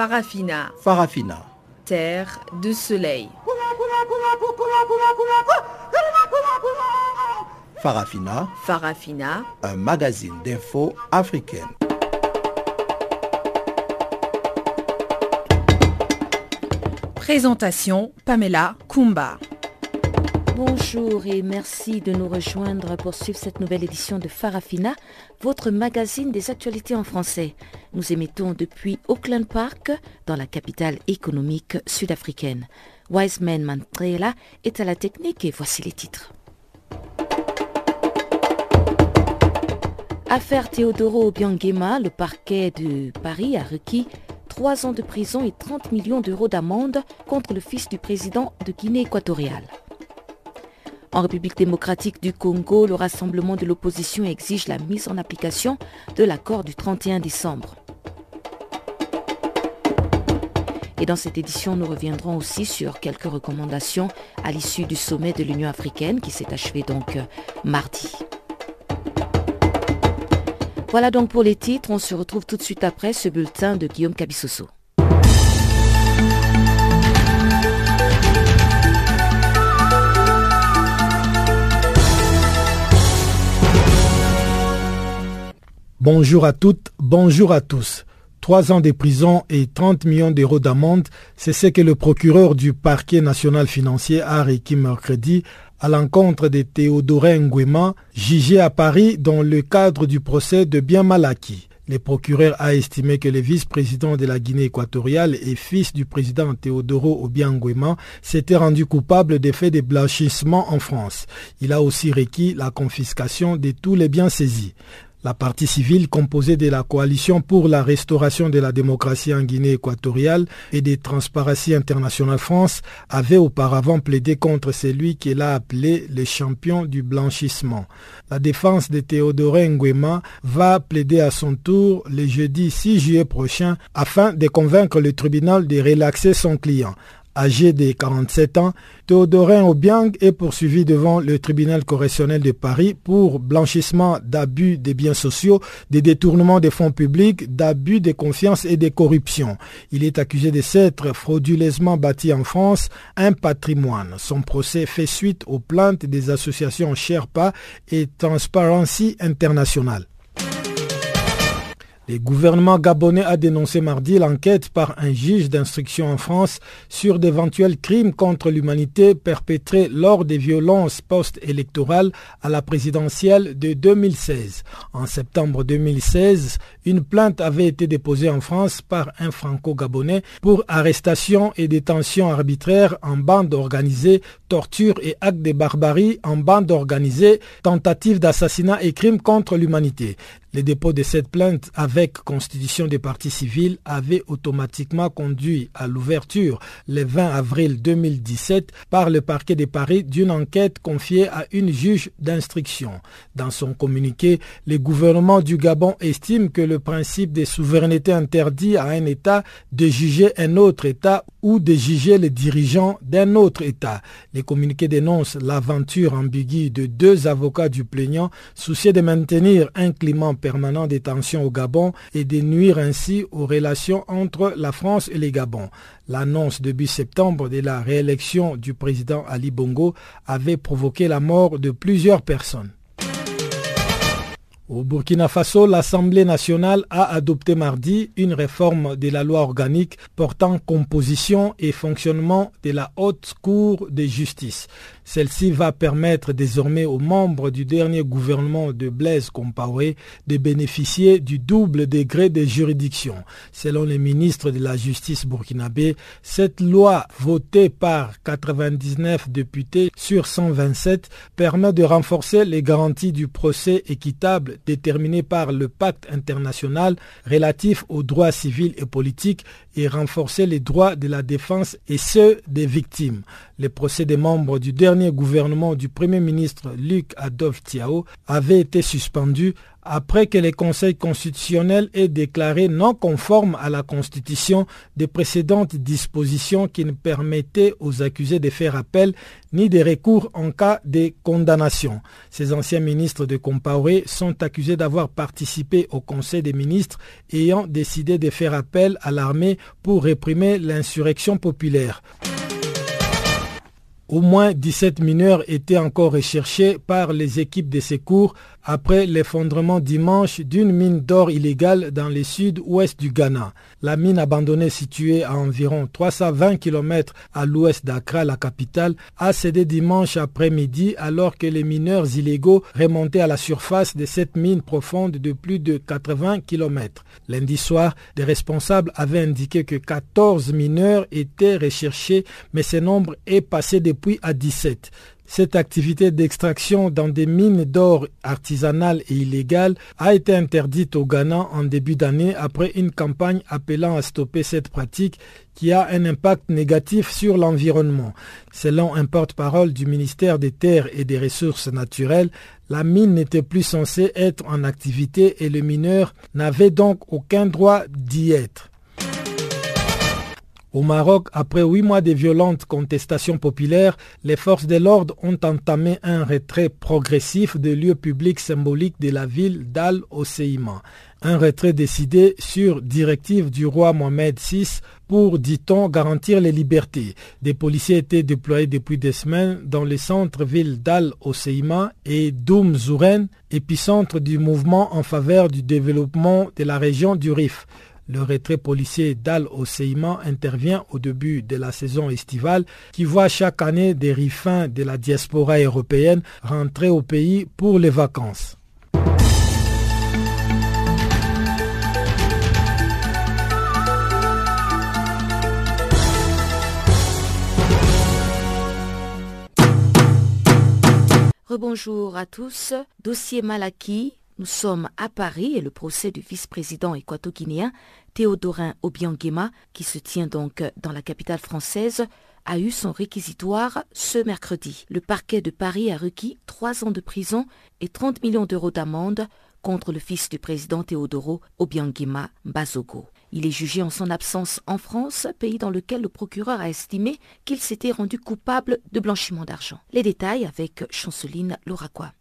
Farafina. Farafina. Terre de soleil. Farafina. Farafina. Un magazine d'infos africaine. Présentation Pamela Kumba. Bonjour et merci de nous rejoindre pour suivre cette nouvelle édition de Farafina, votre magazine des actualités en français. Nous émettons depuis Auckland Park, dans la capitale économique sud-africaine. Wiseman Mantrela est à la technique et voici les titres. Affaire Teodoro Obiangema, le parquet de Paris a requis 3 ans de prison et 30 millions d'euros d'amende contre le fils du président de Guinée équatoriale. En République démocratique du Congo, le rassemblement de l'opposition exige la mise en application de l'accord du 31 décembre. Et dans cette édition, nous reviendrons aussi sur quelques recommandations à l'issue du sommet de l'Union africaine qui s'est achevé donc euh, mardi. Voilà donc pour les titres. On se retrouve tout de suite après ce bulletin de Guillaume Cabissoso. Bonjour à toutes, bonjour à tous. Trois ans de prison et 30 millions d'euros d'amende, c'est ce que le procureur du parquet national financier a requis mercredi à l'encontre de Théodorin Nguema, jugé à Paris dans le cadre du procès de bien mal acquis. Le procureur a estimé que le vice-président de la Guinée équatoriale et fils du président Théodoro Obiang s'était rendu coupable des faits de blanchissement en France. Il a aussi requis la confiscation de tous les biens saisis. La partie civile composée de la coalition pour la restauration de la démocratie en Guinée équatoriale et des Transparency International France avait auparavant plaidé contre celui qu'elle a appelé le champion du blanchissement. La défense de Théodore Nguema va plaider à son tour le jeudi 6 juillet prochain afin de convaincre le tribunal de relaxer son client. Âgé de 47 ans, Théodorin Obiang est poursuivi devant le tribunal correctionnel de Paris pour blanchissement d'abus des biens sociaux, des détournements des fonds publics, d'abus de confiance et de corruption. Il est accusé de s'être frauduleusement bâti en France un patrimoine. Son procès fait suite aux plaintes des associations Sherpa et Transparency International. Le gouvernement gabonais a dénoncé mardi l'enquête par un juge d'instruction en France sur d'éventuels crimes contre l'humanité perpétrés lors des violences post-électorales à la présidentielle de 2016. En septembre 2016, une plainte avait été déposée en France par un franco-gabonais pour arrestation et détention arbitraire en bande organisée, torture et actes de barbarie en bande organisée, tentative d'assassinat et crimes contre l'humanité. Le dépôt de cette plainte avec constitution des partis civils avait automatiquement conduit à l'ouverture le 20 avril 2017 par le parquet de Paris d'une enquête confiée à une juge d'instruction. Dans son communiqué, le gouvernement du Gabon estime que le principe de souveraineté interdit à un État de juger un autre État ou de juger les dirigeants d'un autre État. Les communiqués dénoncent l'aventure ambiguë de deux avocats du plaignant souciés de maintenir un climat permanent des tensions au Gabon et de nuire ainsi aux relations entre la France et les Gabon. L'annonce début septembre de la réélection du président Ali Bongo avait provoqué la mort de plusieurs personnes. Au Burkina Faso, l'Assemblée nationale a adopté mardi une réforme de la loi organique portant composition et fonctionnement de la Haute Cour de justice. Celle-ci va permettre désormais aux membres du dernier gouvernement de Blaise Compaoré de bénéficier du double degré de juridiction. Selon les ministres de la Justice burkinabé, cette loi votée par 99 députés sur 127 permet de renforcer les garanties du procès équitable déterminé par le pacte international relatif aux droits civils et politiques et renforcer les droits de la défense et ceux des victimes. Le procès des membres du dernier gouvernement du Premier ministre Luc Adolphe Tiao avait été suspendu après que le Conseil constitutionnel ait déclaré non conforme à la Constitution des précédentes dispositions qui ne permettaient aux accusés de faire appel ni de recours en cas de condamnation. Ces anciens ministres de Compaoré sont accusés d'avoir participé au Conseil des ministres ayant décidé de faire appel à l'armée pour réprimer l'insurrection populaire. Au moins 17 mineurs étaient encore recherchés par les équipes de secours après l'effondrement dimanche d'une mine d'or illégale dans le sud-ouest du Ghana. La mine abandonnée située à environ 320 km à l'ouest d'Accra, la capitale, a cédé dimanche après-midi alors que les mineurs illégaux remontaient à la surface de cette mine profonde de plus de 80 km. Lundi soir, des responsables avaient indiqué que 14 mineurs étaient recherchés, mais ce nombre est passé depuis à 17. Cette activité d'extraction dans des mines d'or artisanales et illégales a été interdite au Ghana en début d'année après une campagne appelant à stopper cette pratique qui a un impact négatif sur l'environnement. Selon un porte-parole du ministère des Terres et des Ressources naturelles, la mine n'était plus censée être en activité et le mineur n'avait donc aucun droit d'y être. Au Maroc, après huit mois de violentes contestations populaires, les forces de l'ordre ont entamé un retrait progressif des lieux publics symboliques de la ville d'Al-Oseima. Un retrait décidé sur directive du roi Mohamed VI pour, dit-on, garantir les libertés. Des policiers étaient déployés depuis des semaines dans les centres-villes d'Al-Oseima et d'Oum Zouren, épicentre du mouvement en faveur du développement de la région du Rif. Le retrait policier d'Al Oseima intervient au début de la saison estivale qui voit chaque année des rifins de la diaspora européenne rentrer au pays pour les vacances. Rebonjour à tous. Dossier Malaki, nous sommes à Paris et le procès du vice-président équato-guinéen Théodorin Obiangema, qui se tient donc dans la capitale française, a eu son réquisitoire ce mercredi. Le parquet de Paris a requis trois ans de prison et 30 millions d'euros d'amende contre le fils du président Théodoro Obiangema Bazogo. Il est jugé en son absence en France, pays dans lequel le procureur a estimé qu'il s'était rendu coupable de blanchiment d'argent. Les détails avec Chanceline Loraquois.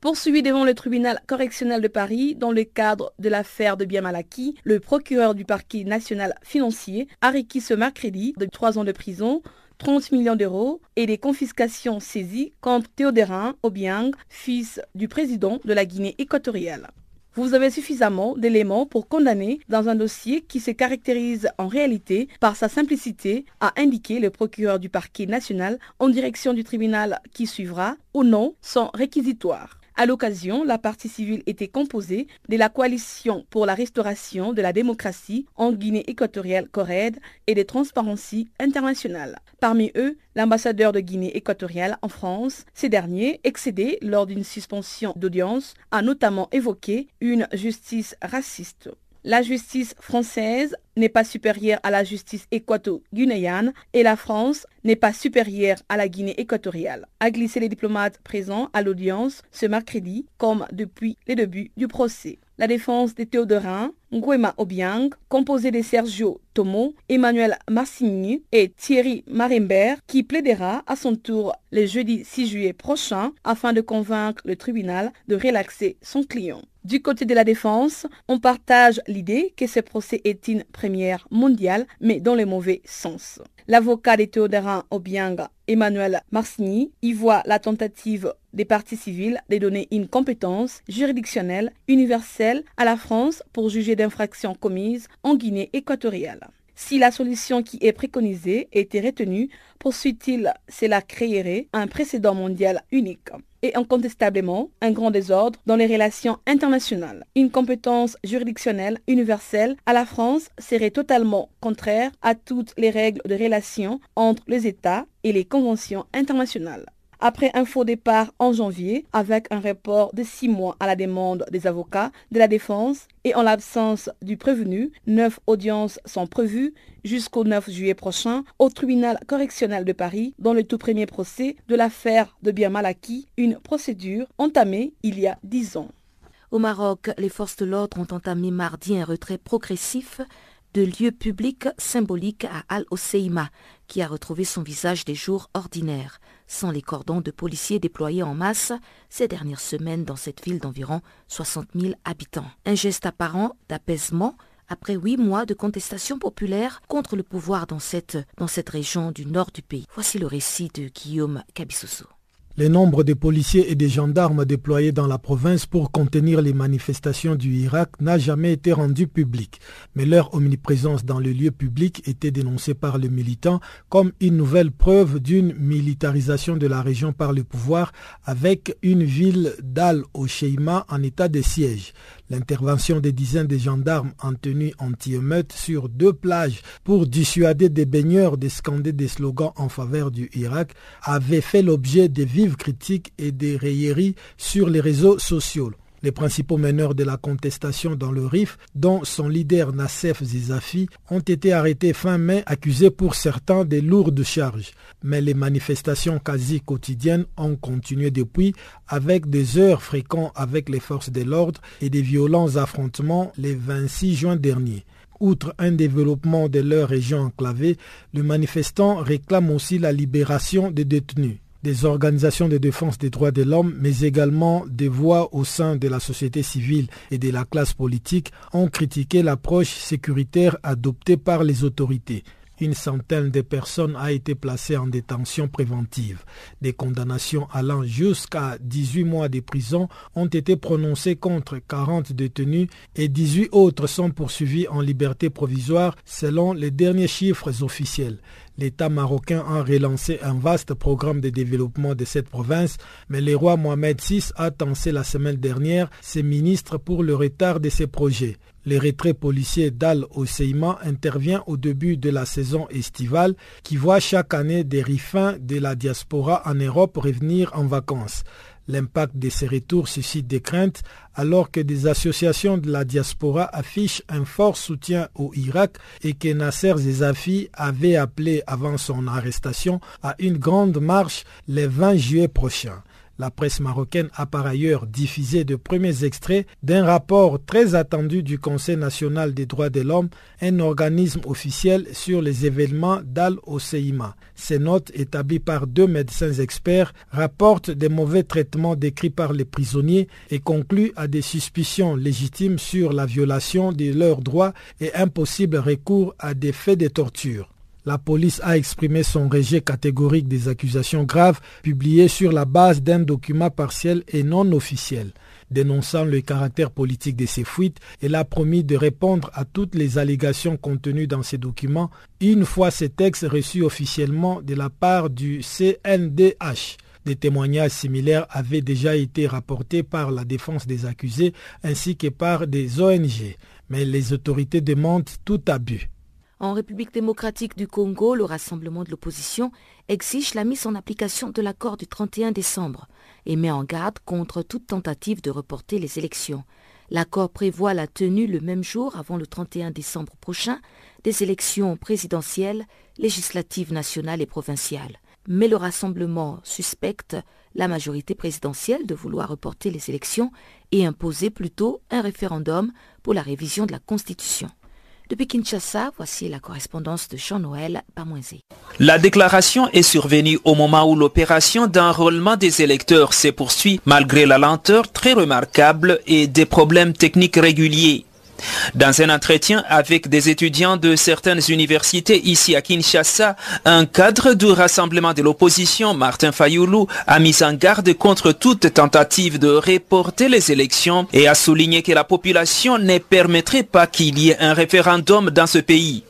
Poursuivi devant le tribunal correctionnel de Paris dans le cadre de l'affaire de Biamalaki, le procureur du parquet national financier a requis ce mercredi de trois ans de prison 30 millions d'euros et des confiscations saisies contre Théodérin Obiang, fils du président de la Guinée équatoriale. Vous avez suffisamment d'éléments pour condamner dans un dossier qui se caractérise en réalité par sa simplicité, a indiqué le procureur du parquet national en direction du tribunal qui suivra, ou non, son réquisitoire. À l'occasion, la partie civile était composée de la coalition pour la restauration de la démocratie en Guinée équatoriale CORED et de Transparency International. Parmi eux, l'ambassadeur de Guinée équatoriale en France. Ces derniers, excédés lors d'une suspension d'audience, a notamment évoqué une justice raciste. La justice française n'est pas supérieure à la justice équato-guinéenne et la France n'est pas supérieure à la Guinée équatoriale, a glissé les diplomates présents à l'audience ce mercredi comme depuis les débuts du procès. La défense de Théodorin, Nguema Obiang, composée de Sergio Tomo, Emmanuel Marsigny et Thierry Marimbert, qui plaidera à son tour le jeudi 6 juillet prochain afin de convaincre le tribunal de relaxer son client. Du côté de la défense, on partage l'idée que ce procès est une première mondiale, mais dans le mauvais sens. L'avocat de Théodorin Obiang, Emmanuel Marsigny, y voit la tentative des parties civiles de donner une compétence juridictionnelle universelle à la France pour juger d'infractions commises en Guinée équatoriale. Si la solution qui est préconisée était retenue, poursuit-il, cela créerait un précédent mondial unique et incontestablement un grand désordre dans les relations internationales. Une compétence juridictionnelle universelle à la France serait totalement contraire à toutes les règles de relations entre les États et les conventions internationales après un faux départ en janvier avec un report de six mois à la demande des avocats de la défense et en l'absence du prévenu, neuf audiences sont prévues jusqu'au 9 juillet prochain au tribunal correctionnel de Paris dans le tout premier procès de l'affaire de Bien Malaki, une procédure entamée il y a dix ans. Au Maroc, les forces de l'ordre ont entamé mardi un retrait progressif de lieux publics symboliques à Al-Oseima, qui a retrouvé son visage des jours ordinaires, sans les cordons de policiers déployés en masse ces dernières semaines dans cette ville d'environ 60 000 habitants. Un geste apparent d'apaisement après huit mois de contestation populaire contre le pouvoir dans cette, dans cette région du nord du pays. Voici le récit de Guillaume Cabissoso. Le nombre de policiers et de gendarmes déployés dans la province pour contenir les manifestations du Irak n'a jamais été rendu public, mais leur omniprésence dans le lieu public était dénoncée par les militants comme une nouvelle preuve d'une militarisation de la région par le pouvoir avec une ville d'Al-Osheima en état de siège. L'intervention des dizaines de gendarmes en tenue anti-émeute sur deux plages pour dissuader des baigneurs de scander des slogans en faveur du Irak avait fait l'objet de vives critiques et des railleries sur les réseaux sociaux. Les principaux meneurs de la contestation dans le RIF, dont son leader Nassef Zizafi, ont été arrêtés fin mai, accusés pour certains de lourdes charges. Mais les manifestations quasi quotidiennes ont continué depuis, avec des heures fréquentes avec les forces de l'ordre et des violents affrontements le 26 juin dernier. Outre un développement de leur région enclavée, les manifestants réclament aussi la libération des détenus des organisations de défense des droits de l'homme, mais également des voix au sein de la société civile et de la classe politique ont critiqué l'approche sécuritaire adoptée par les autorités. Une centaine de personnes a été placées en détention préventive. Des condamnations allant jusqu'à 18 mois de prison ont été prononcées contre 40 détenus et 18 autres sont poursuivis en liberté provisoire selon les derniers chiffres officiels. L'État marocain a relancé un vaste programme de développement de cette province, mais le roi Mohamed VI a tensé la semaine dernière ses ministres pour le retard de ses projets. Le retrait policier d'Al-Oseima intervient au début de la saison estivale qui voit chaque année des rifins de la diaspora en Europe revenir en vacances. L'impact de ces retours suscite des craintes alors que des associations de la diaspora affichent un fort soutien au Irak et que Nasser Zezafi avait appelé avant son arrestation à une grande marche le 20 juillet prochain. La presse marocaine a par ailleurs diffusé de premiers extraits d'un rapport très attendu du Conseil national des droits de l'homme, un organisme officiel sur les événements d'Al-Oseima. Ces notes, établies par deux médecins experts, rapportent des mauvais traitements décrits par les prisonniers et concluent à des suspicions légitimes sur la violation de leurs droits et un possible recours à des faits de torture. La police a exprimé son rejet catégorique des accusations graves publiées sur la base d'un document partiel et non officiel. Dénonçant le caractère politique de ces fuites, elle a promis de répondre à toutes les allégations contenues dans ces documents une fois ces textes reçus officiellement de la part du CNDH. Des témoignages similaires avaient déjà été rapportés par la défense des accusés ainsi que par des ONG, mais les autorités demandent tout abus. En République démocratique du Congo, le rassemblement de l'opposition exige la mise en application de l'accord du 31 décembre et met en garde contre toute tentative de reporter les élections. L'accord prévoit la tenue le même jour avant le 31 décembre prochain des élections présidentielles, législatives nationales et provinciales. Mais le rassemblement suspecte la majorité présidentielle de vouloir reporter les élections et imposer plutôt un référendum pour la révision de la Constitution. Depuis Kinshasa, voici la correspondance de Jean-Noël Pamoisé. La déclaration est survenue au moment où l'opération d'enrôlement des électeurs se poursuit malgré la lenteur très remarquable et des problèmes techniques réguliers. Dans un entretien avec des étudiants de certaines universités ici à Kinshasa, un cadre du rassemblement de l'opposition, Martin Fayoulou, a mis en garde contre toute tentative de reporter les élections et a souligné que la population ne permettrait pas qu'il y ait un référendum dans ce pays.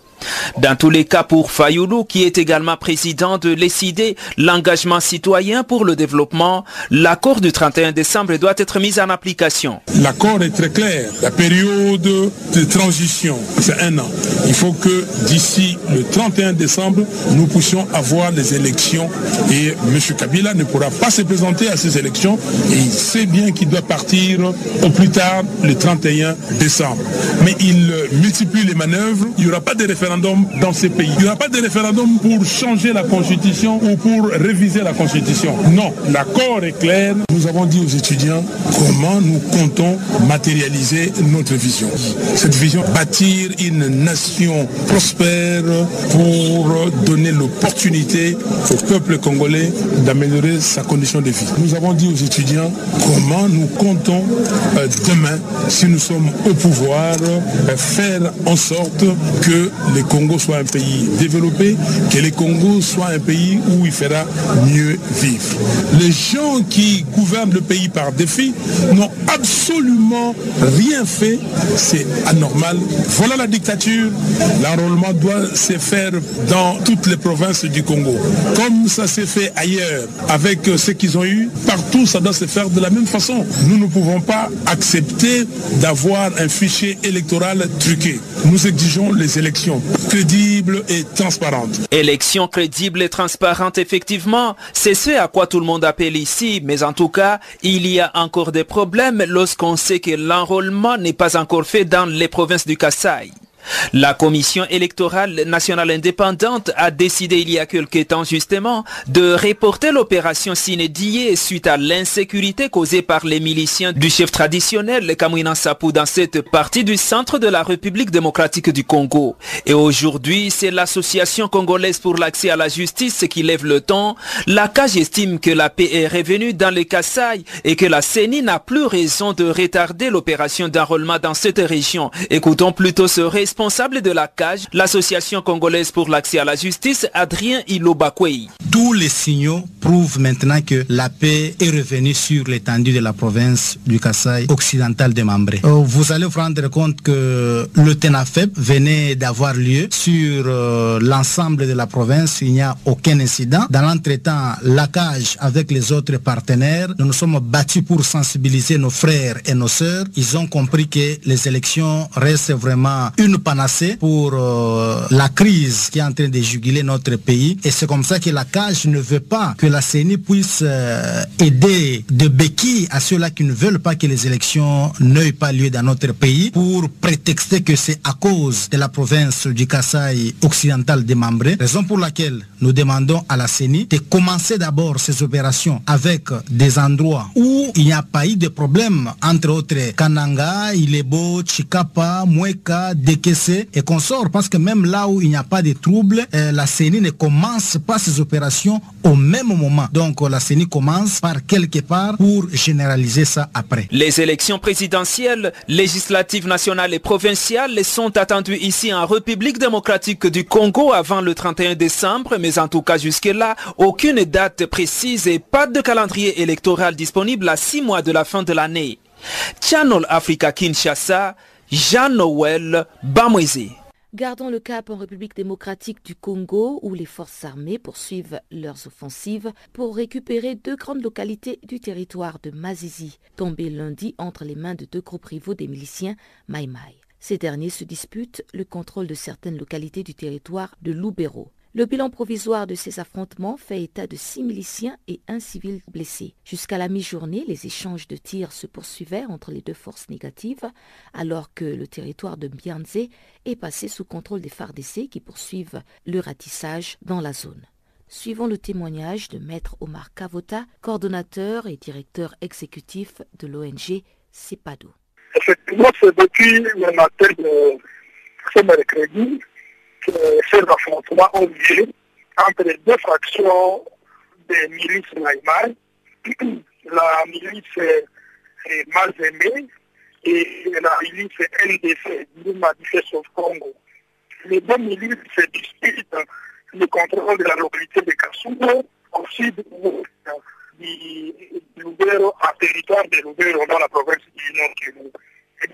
Dans tous les cas, pour Fayoulou, qui est également président de l'ECID, l'engagement citoyen pour le développement, l'accord du 31 décembre doit être mis en application. L'accord est très clair. La période de transition, c'est un an. Il faut que d'ici le 31 décembre, nous puissions avoir les élections et M. Kabila ne pourra pas se présenter à ces élections et il sait bien qu'il doit partir au plus tard le 31 décembre. Mais il multiplie les manœuvres. Il n'y aura pas de référendum dans ces pays. Il n'y aura pas de référendum pour changer la constitution ou pour réviser la constitution. Non, l'accord est clair. Nous avons dit aux étudiants comment nous comptons matérialiser notre vision. Cette vision, bâtir une nation prospère pour donner l'opportunité au peuple congolais d'améliorer sa condition de vie. Nous avons dit aux étudiants comment nous comptons euh, demain, si nous sommes au pouvoir, euh, faire en sorte que le Congo soit un pays développé, que le Congo soit un pays où il fera mieux vivre. Les gens qui gouvernent le pays par défi n'ont absolument rien fait. C'est anormal. Voilà la dictature. L'enrôlement doit se faire dans toutes les provinces du Congo. Comme ça s'est fait ailleurs avec ce qu'ils ont eu, partout ça doit se faire de la même façon. Nous ne pouvons pas accepter d'avoir un fichier électoral truqué. Nous exigeons les élections crédibles et transparentes. Élections crédibles et transparentes, effectivement, c'est ce à quoi tout le monde appelle ici, mais en tout cas, il y a encore des problèmes lorsqu'on sait que l'enrôlement n'est pas encore fait dans les provinces du Kassai. La Commission électorale nationale indépendante a décidé il y a quelque temps justement de reporter l'opération Sinédié suite à l'insécurité causée par les miliciens du chef traditionnel Kamwina Sapu dans cette partie du centre de la République démocratique du Congo. Et aujourd'hui, c'est l'association congolaise pour l'accès à la justice qui lève le ton. La estime que la paix est revenue dans les Kassai et que la CENI n'a plus raison de retarder l'opération d'enrôlement dans cette région. Écoutons plutôt ce responsable responsable de la CAGE, l'Association congolaise pour l'accès à la justice, Adrien Ilobakwei. Tous les signaux prouvent maintenant que la paix est revenue sur l'étendue de la province du Kassai occidental de Mambré. Vous allez vous rendre compte que le TENAFEP venait d'avoir lieu sur euh, l'ensemble de la province. Il n'y a aucun incident. Dans l'entretemps, la CAGE avec les autres partenaires, nous nous sommes battus pour sensibiliser nos frères et nos sœurs. Ils ont compris que les élections restent vraiment une panacée pour euh, la crise qui est en train de juguler notre pays. Et c'est comme ça que la CAGE ne veut pas que la CENI puisse euh, aider de béquilles à ceux-là qui ne veulent pas que les élections n'aient pas lieu dans notre pays pour prétexter que c'est à cause de la province du Kassai occidental démembré. Raison pour laquelle nous demandons à la CENI de commencer d'abord ces opérations avec des endroits où il n'y a pas eu de problème, entre autres Kananga, Ilebo, Chikapa, Mweka, Dekese et consorts, parce que même là où il n'y a pas de troubles, euh, la CENI ne commence pas ses opérations au même moment. Donc la CENI commence par quelque part pour généraliser ça après. Les élections présidentielles, législatives nationales et provinciales sont attendues ici en République démocratique du Congo avant le 31 décembre, mais en tout cas jusque-là, aucune date précise et pas de calendrier électoral disponible à six mois de la fin de l'année. Channel Africa Kinshasa, Jean-Noël Bamwezi. Gardons le cap en République démocratique du Congo où les forces armées poursuivent leurs offensives pour récupérer deux grandes localités du territoire de Mazizi, tombées lundi entre les mains de deux groupes rivaux des miliciens Mai. Ces derniers se disputent le contrôle de certaines localités du territoire de Loubero. Le bilan provisoire de ces affrontements fait état de six miliciens et un civil blessé. Jusqu'à la mi-journée, les échanges de tirs se poursuivaient entre les deux forces négatives, alors que le territoire de Bianze est passé sous contrôle des FARDC qui poursuivent le ratissage dans la zone. Suivons le témoignage de Maître Omar Kavota, coordonnateur et directeur exécutif de l'ONG CEPADO. Effectivement, c'est le de ces affrontements ont lieu entre les deux fractions des milices Maïmaï, la milice mal aimée et la milice NDC, Numa au Congo. Les deux milices se disputent le contrôle de la localité de Kasugo au sud du Lubero, à territoire de Lubero dans la province du Nord Kivu. Et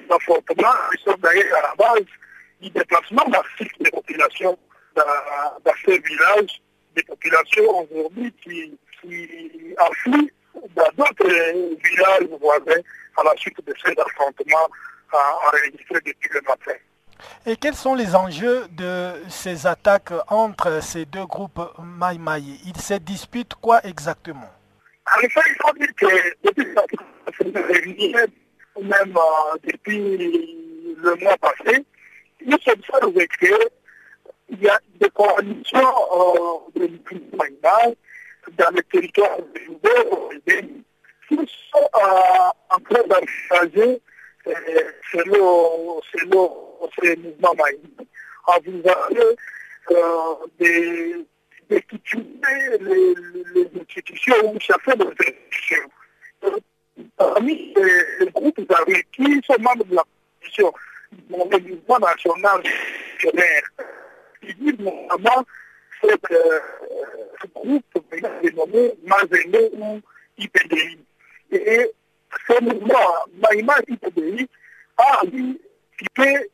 Et quels sont les enjeux de ces attaques entre ces deux groupes Maï Maï Ils se disputent quoi exactement? En effet, il faut dire que depuis la réunion, même euh, depuis le mois passé, nous sommes observés que il y a des coalitions euh, de Maïma dans le territoire de Béni qui sont euh, en train d'envisager selon, selon ce mouvement. Vous avez euh, des, des les, les, institutions ou chacun des institutions. Parmi les, groupes armés qui sont membres de la Constitution, le mouvement national qui dit notamment cette, euh, ce groupe dénommé Mazéné ou IPDI. Et ce mouvement, Maïma IPDI, a quitté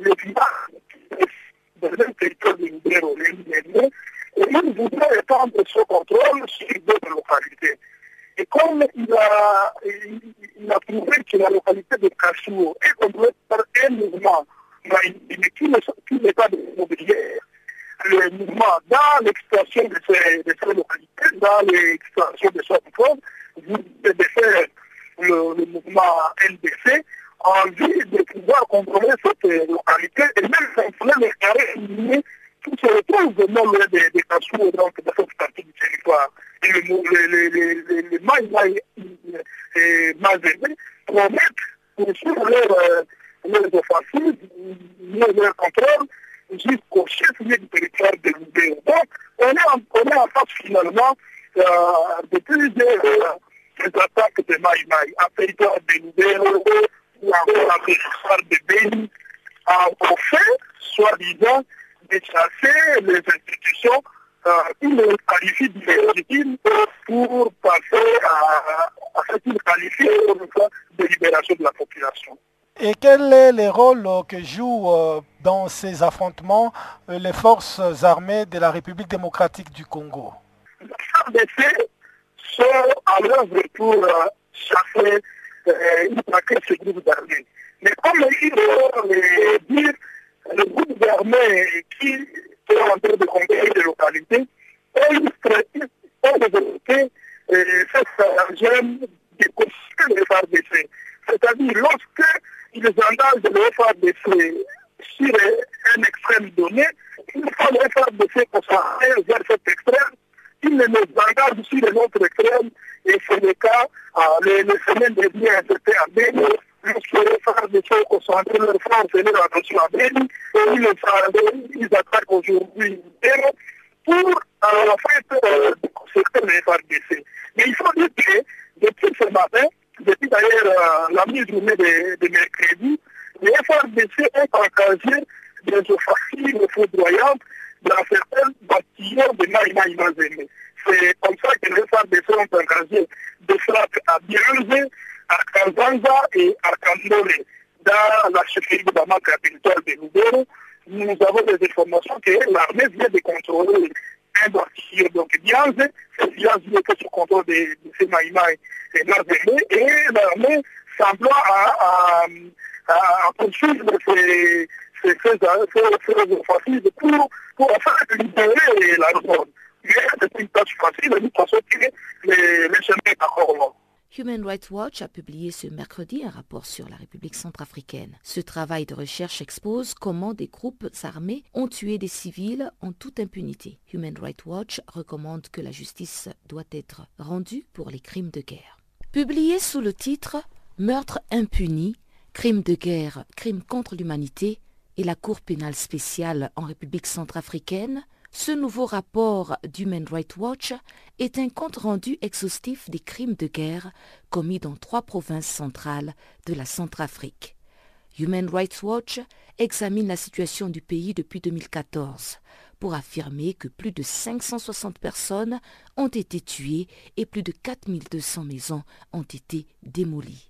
le village dans un territoire de Libéro, et il voudrait étendre son contrôle sur d'autres localités. Et comme il a, il, que la localité de Kassou est contrôlée par un mouvement qui n'est pas de immobilière, le mouvement dans l'exploitation de ces, de localités, dans l'exploitation de ce contrôle, vous devez faire le, le mouvement NDC en vue de pouvoir contrôler cette localité et même contrôler les carrés qui se retrouvent non loin des, des Kassou, donc de cette partie du territoire. Et le, le, le, le, le Maï et Mazéné promettent pour suivre leur, euh, leurs offensives, leur contrôle jusqu'au chef-lieu du territoire de l'Oubéo. Donc, on est, en, on est en face finalement euh, de plusieurs euh, attaques de Maï Maï, en territoire de l'Oubéo ou encore en territoire de Béni, en fait, soi-disant, de chasser les institutions euh, qui les qualifient d'illégitimes pour passer à, à ce qu'ils qualifient de libération de la population. Et quel est le rôle que jouent euh, dans ces affrontements euh, les forces armées de la République démocratique du Congo? Les FARDC sont à l'œuvre pour euh, une partie de ce groupe d'armées. Mais comme il faut dire, le groupe d'armées qui est en train de conquérir les localités ont développé ce stratagème de construire les FARDC. C'est-à-dire lorsque ils engagent le FARDC sur un extrême donné, une fois le FARDC concentré vers cet extrême, ils ne nous engagent sur un autre extrême, et c'est le cas, euh, les, les semaines dernières, c'était à Béni, lorsque le FARDC concentré leur force et leur attention à Béni, et ils, ils attaquent aujourd'hui pour, euh, en fait, euh, concerter le FARDC. Mais il faut dire que, depuis ce matin, depuis d'ailleurs euh, la mi-journée de, de, mercredi, les FRDC ont engagé des offensives foudroyantes dans certains bâtiments de Maïma Imazéné. C'est comme ça que les FRDC ont engagé des frappes à Bienze, à Kanzanza et à Kandore. Dans la chefferie de Bamako, territoire de nous avons des informations que l'armée vient de contrôler un bâtiment, donc Bianze, c'est Bianze qui sous contrôle de, de ces Maïmaï et et l'armée semblant à, à, à, poursuivre ces, c'est. Human Rights Watch a publié ce mercredi un rapport sur la République centrafricaine. Ce travail de recherche expose comment des groupes armés ont tué des civils en toute impunité. Human Rights Watch recommande que la justice doit être rendue pour les crimes de guerre. Publié sous le titre Meurtre impuni, crimes de guerre, crimes contre l'humanité et la Cour pénale spéciale en République centrafricaine, ce nouveau rapport d'Human Rights Watch est un compte-rendu exhaustif des crimes de guerre commis dans trois provinces centrales de la Centrafrique. Human Rights Watch examine la situation du pays depuis 2014 pour affirmer que plus de 560 personnes ont été tuées et plus de 4200 maisons ont été démolies.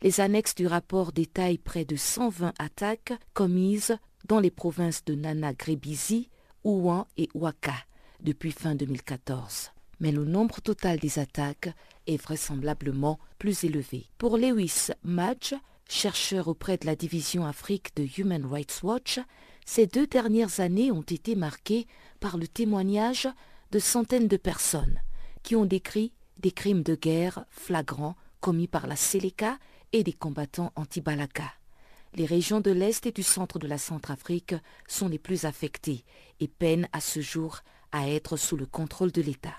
Les annexes du rapport détaillent près de 120 attaques commises dans les provinces de Nana Grébizi, Ouan et Ouaka depuis fin 2014. Mais le nombre total des attaques est vraisemblablement plus élevé. Pour Lewis Madge, chercheur auprès de la division Afrique de Human Rights Watch, ces deux dernières années ont été marquées par le témoignage de centaines de personnes qui ont décrit des crimes de guerre flagrants commis par la Seleka et des combattants anti-Balaka. les régions de l'Est et du centre de la Centrafrique sont les plus affectées et peinent à ce jour à être sous le contrôle de l'État.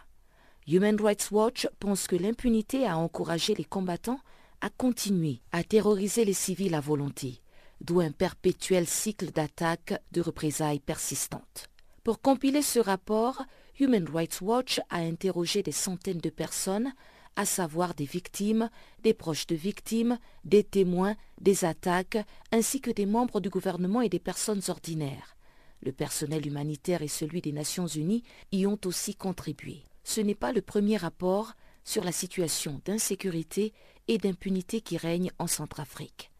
Human Rights Watch pense que l'impunité a encouragé les combattants à continuer à terroriser les civils à volonté, d'où un perpétuel cycle d'attaques de représailles persistantes. Pour compiler ce rapport, Human Rights Watch a interrogé des centaines de personnes, à savoir des victimes, des proches de victimes, des témoins, des attaques, ainsi que des membres du gouvernement et des personnes ordinaires. Le personnel humanitaire et celui des Nations Unies y ont aussi contribué. Ce n'est pas le premier rapport sur la situation d'insécurité et d'impunité qui règne en Centrafrique.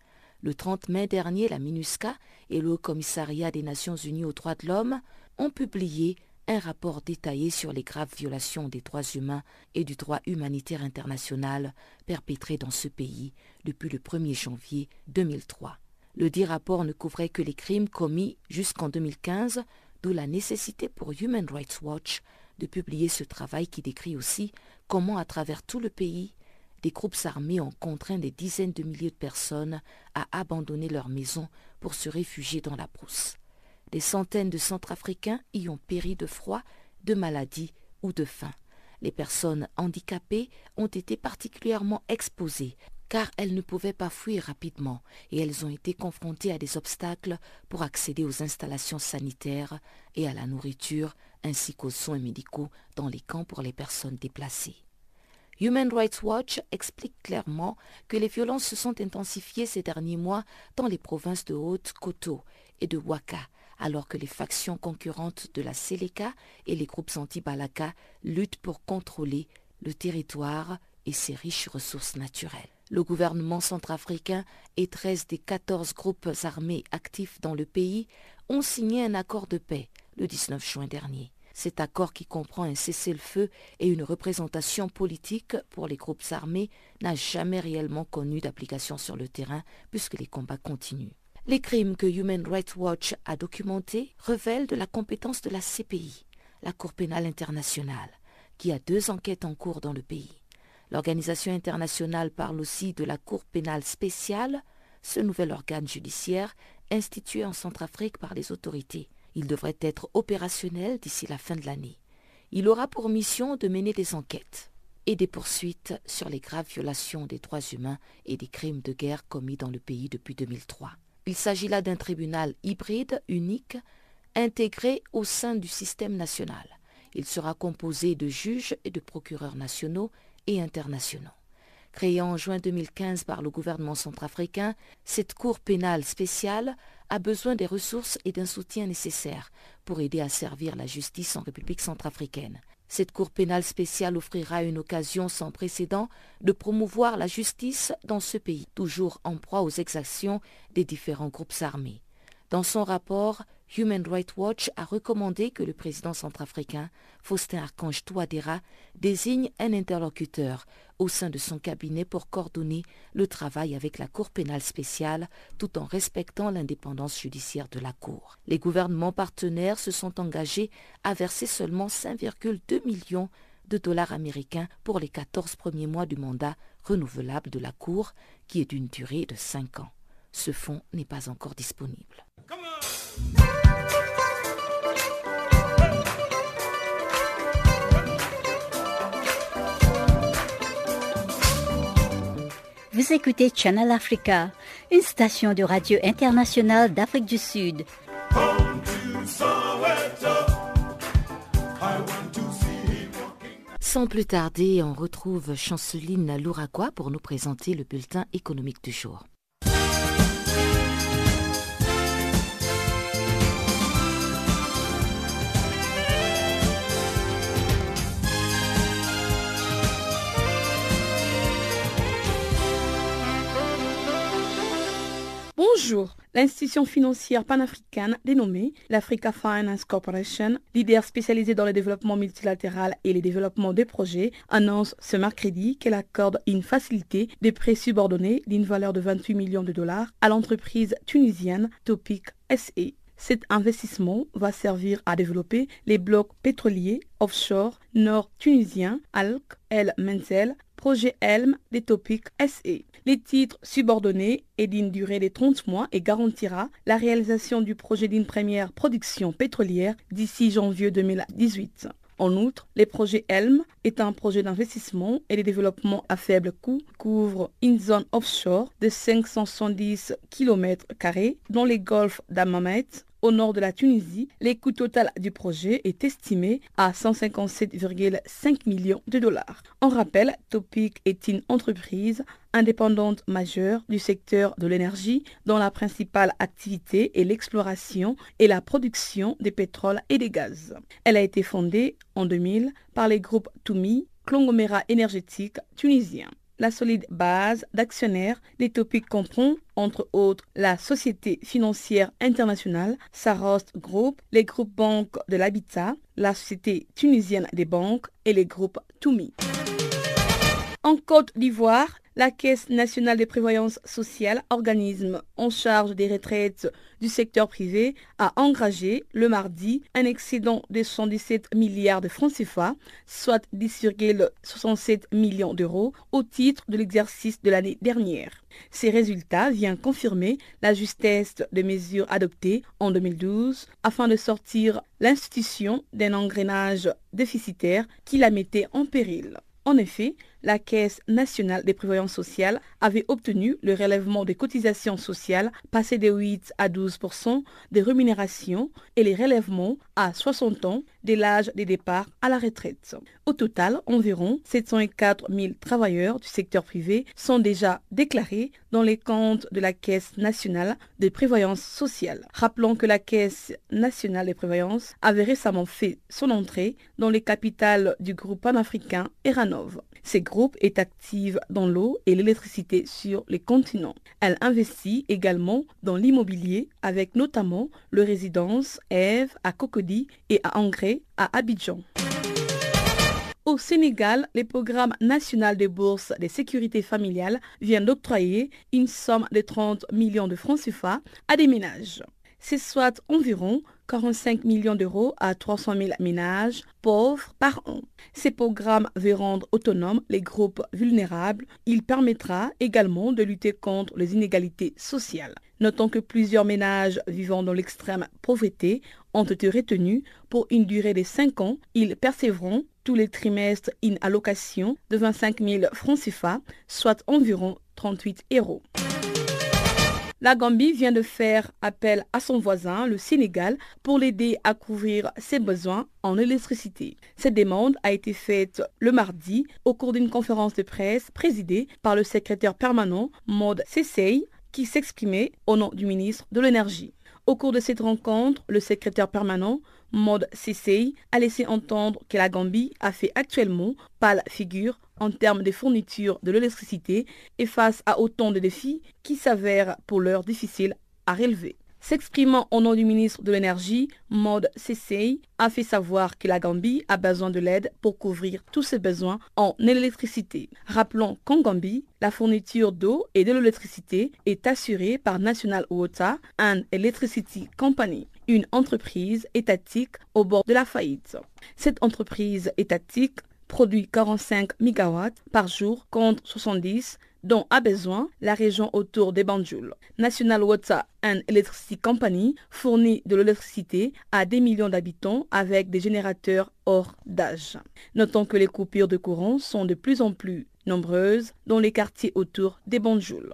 Le 30 mai dernier, la MINUSCA et le Haut Commissariat des Nations Unies aux droits de l'homme ont publié un rapport détaillé sur les graves violations des droits humains et du droit humanitaire international perpétrés dans ce pays depuis le 1er janvier 2003. Le dit rapport ne couvrait que les crimes commis jusqu'en 2015, d'où la nécessité pour Human Rights Watch de publier ce travail qui décrit aussi comment à travers tout le pays, des groupes armés ont contraint des dizaines de milliers de personnes à abandonner leurs maisons pour se réfugier dans la brousse. Des centaines de Centrafricains y ont péri de froid, de maladie ou de faim. Les personnes handicapées ont été particulièrement exposées car elles ne pouvaient pas fuir rapidement et elles ont été confrontées à des obstacles pour accéder aux installations sanitaires et à la nourriture ainsi qu'aux soins médicaux dans les camps pour les personnes déplacées. Human Rights Watch explique clairement que les violences se sont intensifiées ces derniers mois dans les provinces de Haute-Koto et de Waka, alors que les factions concurrentes de la Seleka et les groupes anti-Balaka luttent pour contrôler le territoire et ses riches ressources naturelles. Le gouvernement centrafricain et 13 des 14 groupes armés actifs dans le pays ont signé un accord de paix le 19 juin dernier. Cet accord qui comprend un cessez-le-feu et une représentation politique pour les groupes armés n'a jamais réellement connu d'application sur le terrain puisque les combats continuent. Les crimes que Human Rights Watch a documentés révèlent de la compétence de la CPI, la Cour pénale internationale, qui a deux enquêtes en cours dans le pays. L'organisation internationale parle aussi de la Cour pénale spéciale, ce nouvel organe judiciaire institué en Centrafrique par les autorités. Il devrait être opérationnel d'ici la fin de l'année. Il aura pour mission de mener des enquêtes et des poursuites sur les graves violations des droits humains et des crimes de guerre commis dans le pays depuis 2003. Il s'agit là d'un tribunal hybride unique intégré au sein du système national. Il sera composé de juges et de procureurs nationaux et internationaux. Créée en juin 2015 par le gouvernement centrafricain, cette Cour pénale spéciale a besoin des ressources et d'un soutien nécessaires pour aider à servir la justice en République centrafricaine. Cette Cour pénale spéciale offrira une occasion sans précédent de promouvoir la justice dans ce pays, toujours en proie aux exactions des différents groupes armés. Dans son rapport, Human Rights Watch a recommandé que le président centrafricain, Faustin Archange Touadéra, désigne un interlocuteur au sein de son cabinet pour coordonner le travail avec la Cour pénale spéciale tout en respectant l'indépendance judiciaire de la Cour. Les gouvernements partenaires se sont engagés à verser seulement 5,2 millions de dollars américains pour les 14 premiers mois du mandat renouvelable de la Cour, qui est d'une durée de 5 ans. Ce fonds n'est pas encore disponible. Vous écoutez Channel Africa, une station de radio internationale d'Afrique du Sud. Sans plus tarder, on retrouve Chanceline Louraquois pour nous présenter le bulletin économique du jour. Bonjour. L'institution financière panafricaine dénommée l'Africa Finance Corporation, leader spécialisé dans le développement multilatéral et le développement des projets, annonce ce mercredi qu'elle accorde une facilité de prêts subordonnés d'une valeur de 28 millions de dollars à l'entreprise tunisienne Topic SE. Cet investissement va servir à développer les blocs pétroliers offshore nord tunisien Alk, El Menzel, projet Elm des topics SE. Les titres subordonnés et d'une durée de 30 mois et garantira la réalisation du projet d'une première production pétrolière d'ici janvier 2018. En outre, les projets Helm est un projet d'investissement et de développement à faible coût, couvre une zone offshore de 570 km dans les golfs d'Amamet, au nord de la Tunisie, le coût total du projet est estimé à 157,5 millions de dollars. En rappel, Topic est une entreprise indépendante majeure du secteur de l'énergie dont la principale activité est l'exploration et la production des pétroles et des gaz. Elle a été fondée en 2000 par les groupes Toumi, conglomérat énergétique tunisien la solide base d'actionnaires des topics comprend, entre autres, la Société financière internationale, Sarost Group, les groupes banques de l'habitat, la Société tunisienne des banques et les groupes Toumi. En Côte d'Ivoire, la Caisse nationale de prévoyance sociale, organisme en charge des retraites du secteur privé, a engagé le mardi un excédent de 117 milliards de francs CFA, soit 10,67 millions d'euros au titre de l'exercice de l'année dernière. Ces résultats viennent confirmer la justesse des mesures adoptées en 2012 afin de sortir l'institution d'un engrenage déficitaire qui la mettait en péril. En effet, la Caisse nationale des prévoyances sociales avait obtenu le relèvement des cotisations sociales passé de 8 à 12% des rémunérations et les relèvements à 60 ans de l'âge des départs à la retraite. Au total, environ 704 000 travailleurs du secteur privé sont déjà déclarés dans les comptes de la Caisse nationale des prévoyances sociales. Rappelons que la Caisse nationale des prévoyances avait récemment fait son entrée dans les capitales du groupe panafricain Eranov. Ces groupe est active dans l'eau et l'électricité sur les continents. Elle investit également dans l'immobilier avec notamment le résidence Eve à Cocody et à Angré à Abidjan. Au Sénégal, le programme national de bourse de sécurité familiale vient d'octroyer une somme de 30 millions de francs CFA à des ménages. C'est soit environ 45 millions d'euros à 300 000 ménages pauvres par an. Ces programmes vont rendre autonomes les groupes vulnérables. Il permettra également de lutter contre les inégalités sociales. Notons que plusieurs ménages vivant dans l'extrême pauvreté ont été retenus pour une durée de 5 ans. Ils percevront tous les trimestres une allocation de 25 000 francs CFA, soit environ 38 euros. La Gambie vient de faire appel à son voisin, le Sénégal, pour l'aider à couvrir ses besoins en électricité. Cette demande a été faite le mardi au cours d'une conférence de presse présidée par le secrétaire permanent Maud Sessay qui s'exprimait au nom du ministre de l'Énergie. Au cours de cette rencontre, le secrétaire permanent Maud Sessay a laissé entendre que la Gambie a fait actuellement pâle figure en termes de fourniture de l'électricité et face à autant de défis qui s'avèrent pour l'heure difficiles à relever. S'exprimant au nom du ministre de l'Énergie, Maud Sessay a fait savoir que la Gambie a besoin de l'aide pour couvrir tous ses besoins en électricité. Rappelons qu'en Gambie, la fourniture d'eau et de l'électricité est assurée par National Water and Electricity Company, une entreprise étatique au bord de la faillite. Cette entreprise étatique produit 45 MW par jour contre 70 dont a besoin la région autour des Banjul. National Water and Electricity Company fournit de l'électricité à des millions d'habitants avec des générateurs hors d'âge. Notons que les coupures de courant sont de plus en plus nombreuses dans les quartiers autour des Banjul.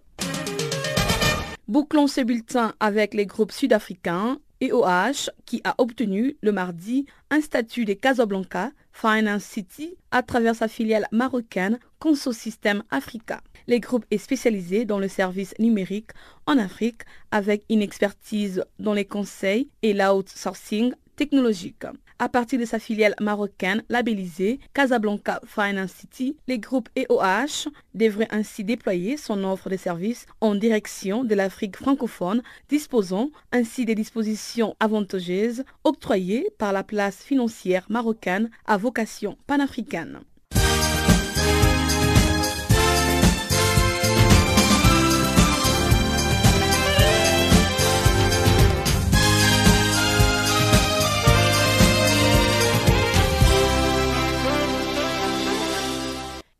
Bouclons ce bulletin avec les groupes sud-africains EOH qui a obtenu le mardi un statut de Casablanca Finance City à travers sa filiale marocaine Consosystem Africa. Le groupe est spécialisé dans le service numérique en Afrique avec une expertise dans les conseils et l'outsourcing technologique. À partir de sa filiale marocaine labellisée Casablanca Finance City, le groupe EOH devrait ainsi déployer son offre de services en direction de l'Afrique francophone, disposant ainsi des dispositions avantageuses octroyées par la place financière marocaine à vocation panafricaine.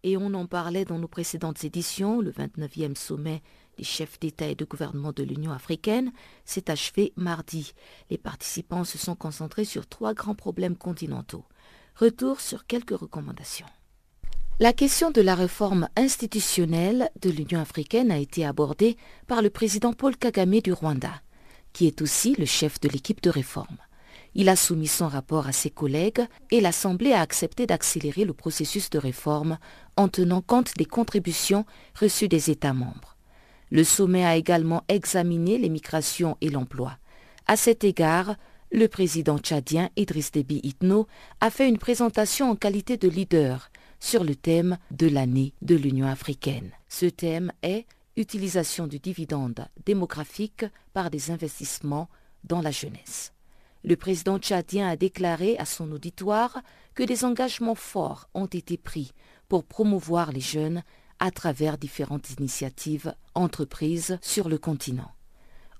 Et on en parlait dans nos précédentes éditions, le 29e sommet des chefs d'État et de gouvernement de l'Union africaine s'est achevé mardi. Les participants se sont concentrés sur trois grands problèmes continentaux. Retour sur quelques recommandations. La question de la réforme institutionnelle de l'Union africaine a été abordée par le président Paul Kagame du Rwanda, qui est aussi le chef de l'équipe de réforme. Il a soumis son rapport à ses collègues et l'Assemblée a accepté d'accélérer le processus de réforme en tenant compte des contributions reçues des États membres. Le sommet a également examiné les migrations et l'emploi. À cet égard, le président tchadien Idriss Déby Itno a fait une présentation en qualité de leader sur le thème de l'année de l'Union africaine. Ce thème est utilisation du dividende démographique par des investissements dans la jeunesse. Le président tchadien a déclaré à son auditoire que des engagements forts ont été pris pour promouvoir les jeunes à travers différentes initiatives entreprises sur le continent.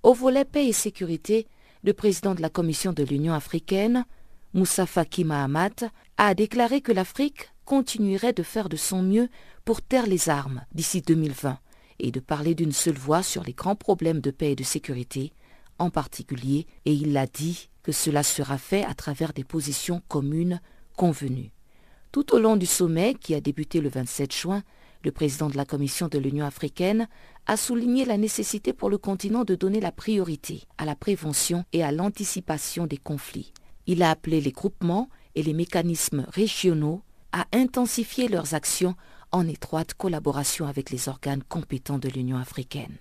Au volet paix et sécurité, le président de la Commission de l'Union africaine, Moussa Faki Mahamat, a déclaré que l'Afrique continuerait de faire de son mieux pour taire les armes d'ici 2020 et de parler d'une seule voix sur les grands problèmes de paix et de sécurité, en particulier, et il a dit que cela sera fait à travers des positions communes convenues. Tout au long du sommet, qui a débuté le 27 juin, le président de la Commission de l'Union africaine a souligné la nécessité pour le continent de donner la priorité à la prévention et à l'anticipation des conflits. Il a appelé les groupements et les mécanismes régionaux à intensifier leurs actions en étroite collaboration avec les organes compétents de l'Union africaine.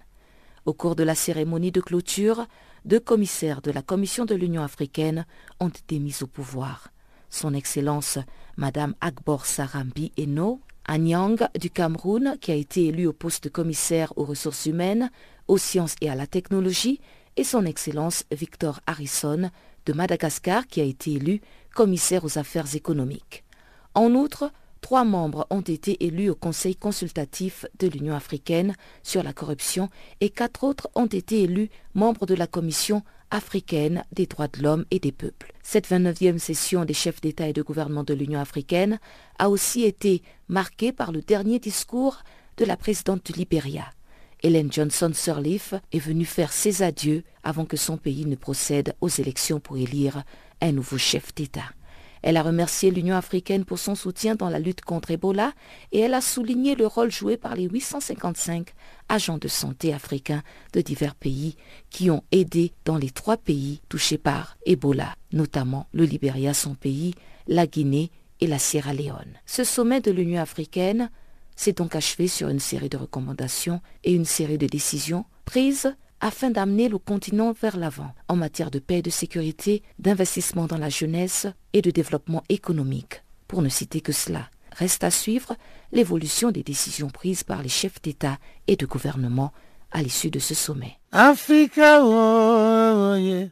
Au cours de la cérémonie de clôture, deux commissaires de la Commission de l'Union africaine ont été mis au pouvoir. Son Excellence Madame Akbor Sarambi Eno Anyang du Cameroun, qui a été élu au poste de commissaire aux ressources humaines, aux sciences et à la technologie, et son Excellence Victor Harrison de Madagascar, qui a été élu commissaire aux affaires économiques. En outre, trois membres ont été élus au Conseil consultatif de l'Union africaine sur la corruption et quatre autres ont été élus membres de la Commission africaine des droits de l'homme et des peuples. Cette 29e session des chefs d'État et de gouvernement de l'Union africaine a aussi été marquée par le dernier discours de la présidente du Libéria. Hélène Johnson Sirleaf est venue faire ses adieux avant que son pays ne procède aux élections pour élire un nouveau chef d'État. Elle a remercié l'Union africaine pour son soutien dans la lutte contre Ebola et elle a souligné le rôle joué par les 855 agents de santé africains de divers pays qui ont aidé dans les trois pays touchés par Ebola, notamment le Libéria, son pays, la Guinée et la Sierra Leone. Ce sommet de l'Union africaine s'est donc achevé sur une série de recommandations et une série de décisions prises afin d'amener le continent vers l'avant en matière de paix et de sécurité, d'investissement dans la jeunesse et de développement économique, pour ne citer que cela. Reste à suivre l'évolution des décisions prises par les chefs d'État et de gouvernement à l'issue de ce sommet. Africa, oh, yeah.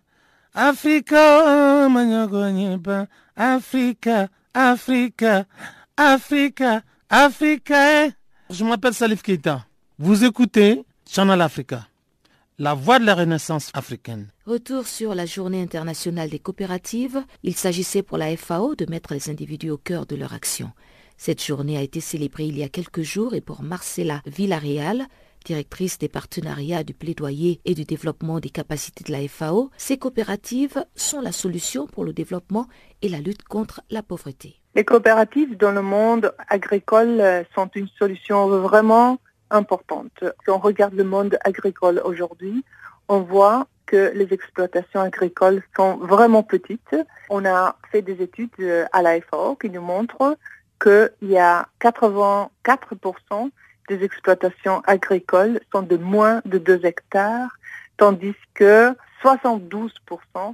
Africa, oh, Africa, Africa, Africa, Africa. Je m'appelle Salif Keita. Vous écoutez Channel Africa la voie de la renaissance africaine. Retour sur la journée internationale des coopératives. Il s'agissait pour la FAO de mettre les individus au cœur de leur action. Cette journée a été célébrée il y a quelques jours et pour Marcella Villarreal, directrice des partenariats du plaidoyer et du développement des capacités de la FAO, ces coopératives sont la solution pour le développement et la lutte contre la pauvreté. Les coopératives dans le monde agricole sont une solution vraiment Si on regarde le monde agricole aujourd'hui, on voit que les exploitations agricoles sont vraiment petites. On a fait des études euh, à la FAO qui nous montrent qu'il y a 84% des exploitations agricoles sont de moins de 2 hectares, tandis que 72%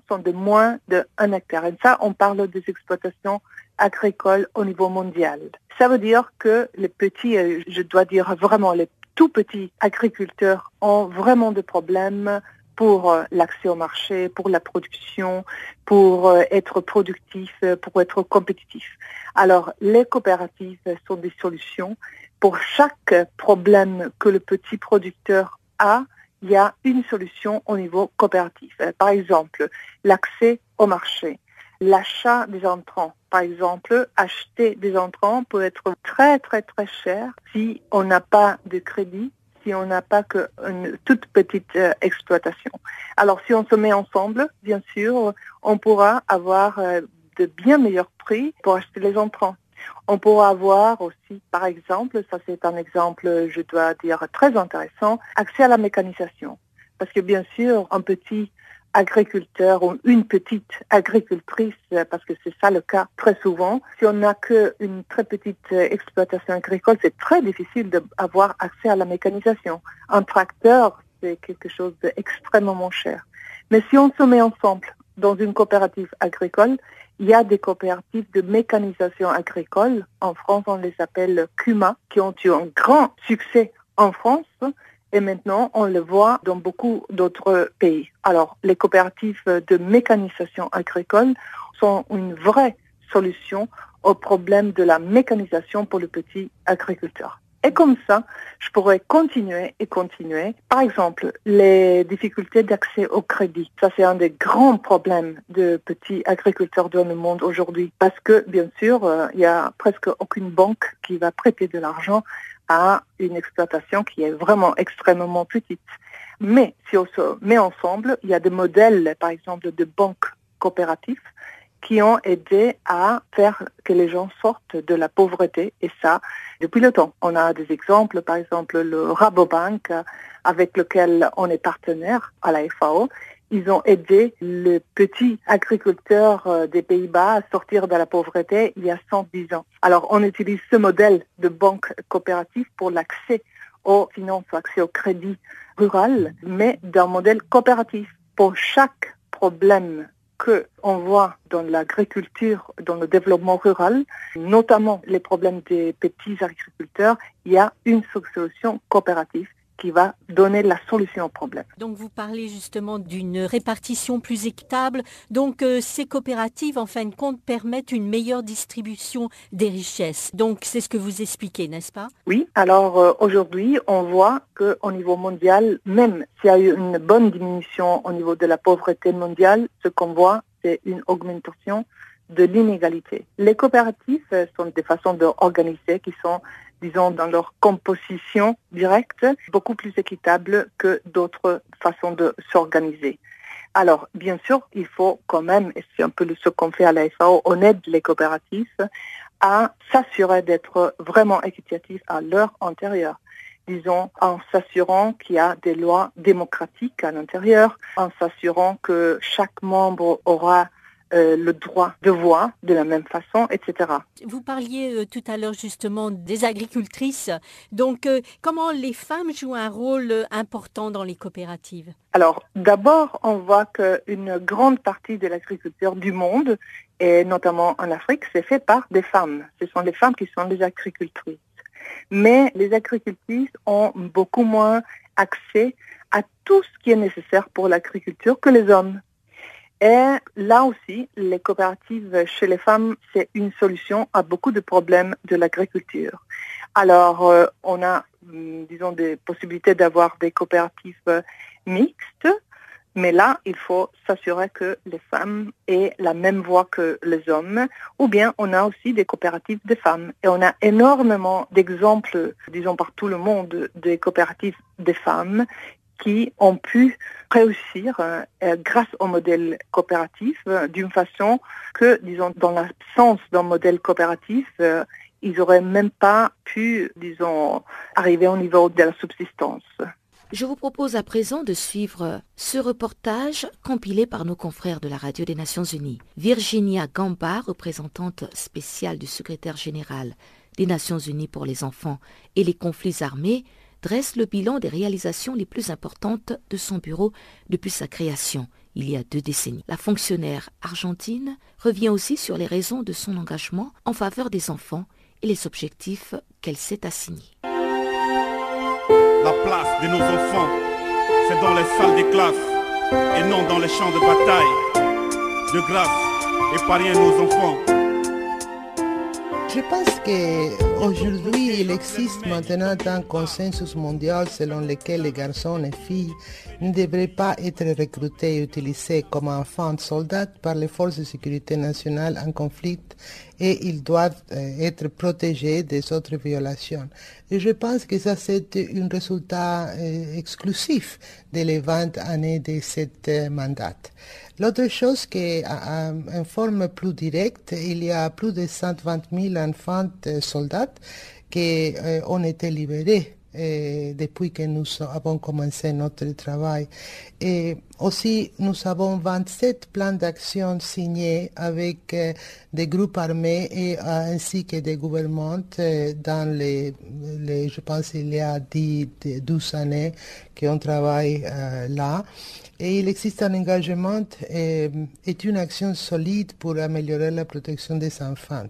sont de moins de 1 hectare. Et ça, on parle des exploitations agricoles au niveau mondial. Ça veut dire que les petits, euh, je dois dire vraiment les tout petits agriculteurs ont vraiment des problèmes pour euh, l'accès au marché, pour la production, pour euh, être productifs, pour être compétitifs. Alors, les coopératives sont des solutions. Pour chaque problème que le petit producteur a, il y a une solution au niveau coopératif. Par exemple, l'accès au marché, l'achat des entrants. Par exemple, acheter des entrants peut être très très très cher si on n'a pas de crédit, si on n'a pas qu'une toute petite euh, exploitation. Alors si on se met ensemble, bien sûr, on pourra avoir euh, de bien meilleurs prix pour acheter les entrants. On pourra avoir aussi, par exemple, ça c'est un exemple, je dois dire, très intéressant, accès à la mécanisation. Parce que bien sûr, un petit agriculteur ou une petite agricultrice, parce que c'est ça le cas très souvent, si on n'a qu'une très petite exploitation agricole, c'est très difficile d'avoir accès à la mécanisation. Un tracteur, c'est quelque chose d'extrêmement cher. Mais si on se met ensemble dans une coopérative agricole, il y a des coopératives de mécanisation agricole. En France, on les appelle CUMA, qui ont eu un grand succès en France. Et maintenant, on le voit dans beaucoup d'autres pays. Alors, les coopératives de mécanisation agricole sont une vraie solution au problème de la mécanisation pour le petit agriculteur. Et comme ça, je pourrais continuer et continuer. Par exemple, les difficultés d'accès au crédit. Ça, c'est un des grands problèmes de petits agriculteurs dans le monde aujourd'hui. Parce que, bien sûr, euh, il n'y a presque aucune banque qui va prêter de l'argent à une exploitation qui est vraiment extrêmement petite. Mais si on se met ensemble, il y a des modèles, par exemple, de banques coopératives qui ont aidé à faire que les gens sortent de la pauvreté et ça depuis le temps. On a des exemples, par exemple le Rabobank avec lequel on est partenaire à la FAO. Ils ont aidé le petit agriculteur euh, des Pays-Bas à sortir de la pauvreté il y a 110 ans. Alors on utilise ce modèle de banque coopérative pour l'accès aux finances, accès au crédit rural, mais d'un modèle coopératif. Pour chaque problème que on voit dans l'agriculture, dans le développement rural, notamment les problèmes des petits agriculteurs, il y a une solution coopérative qui va donner la solution au problème. Donc vous parlez justement d'une répartition plus équitable. Donc euh, ces coopératives, en fin de compte, permettent une meilleure distribution des richesses. Donc c'est ce que vous expliquez, n'est-ce pas? Oui. Alors euh, aujourd'hui, on voit qu'au niveau mondial, même s'il y a eu une bonne diminution au niveau de la pauvreté mondiale, ce qu'on voit, c'est une augmentation de l'inégalité. Les coopératives sont des façons d'organiser qui sont disons, dans leur composition directe, beaucoup plus équitable que d'autres façons de s'organiser. Alors, bien sûr, il faut quand même, et c'est un peu ce qu'on fait à la FAO, on aide les coopératives à s'assurer d'être vraiment équitatifs à leur intérieur disons, en s'assurant qu'il y a des lois démocratiques à l'intérieur, en s'assurant que chaque membre aura euh, le droit de voix de la même façon, etc. Vous parliez euh, tout à l'heure justement des agricultrices. Donc, euh, comment les femmes jouent un rôle important dans les coopératives? Alors, d'abord, on voit qu'une grande partie de l'agriculture du monde, et notamment en Afrique, c'est fait par des femmes. Ce sont les femmes qui sont les agricultrices. Mais les agricultrices ont beaucoup moins accès à tout ce qui est nécessaire pour l'agriculture que les hommes. Et là aussi, les coopératives chez les femmes, c'est une solution à beaucoup de problèmes de l'agriculture. Alors, euh, on a, hum, disons, des possibilités d'avoir des coopératives mixtes, mais là, il faut s'assurer que les femmes aient la même voix que les hommes, ou bien on a aussi des coopératives de femmes. Et on a énormément d'exemples, disons, par tout le monde, des coopératives des femmes qui ont pu réussir euh, grâce au modèle coopératif euh, d'une façon que, disons, dans l'absence d'un modèle coopératif, euh, ils n'auraient même pas pu, disons, arriver au niveau de la subsistance. Je vous propose à présent de suivre ce reportage compilé par nos confrères de la Radio des Nations Unies. Virginia Gamba, représentante spéciale du secrétaire général des Nations Unies pour les enfants et les conflits armés, dresse le bilan des réalisations les plus importantes de son bureau depuis sa création il y a deux décennies. La fonctionnaire argentine revient aussi sur les raisons de son engagement en faveur des enfants et les objectifs qu'elle s'est assignés. La place de nos enfants, c'est dans les salles des classes et non dans les champs de bataille. De grâce, épargnez nos enfants. Je pense que Aujourd'hui, il existe maintenant un consensus mondial selon lequel les garçons et filles ne devraient pas être recrutés et utilisés comme enfants soldats par les forces de sécurité nationale en conflit et ils doivent euh, être protégés des autres violations. Et je pense que ça, c'est un résultat euh, exclusif de les 20 années de cette euh, mandat. L'autre chose, que, en forme plus directe, il y a plus de 120 000 enfants soldats qui ont été libérés depuis que nous avons commencé notre travail. Et aussi, nous avons 27 plans d'action signés avec des groupes armés et ainsi que des gouvernements dans les, je pense, il y a 10, 12 années qu'on travaille là. Et il existe un engagement et, une action solide pour améliorer la protection des enfants.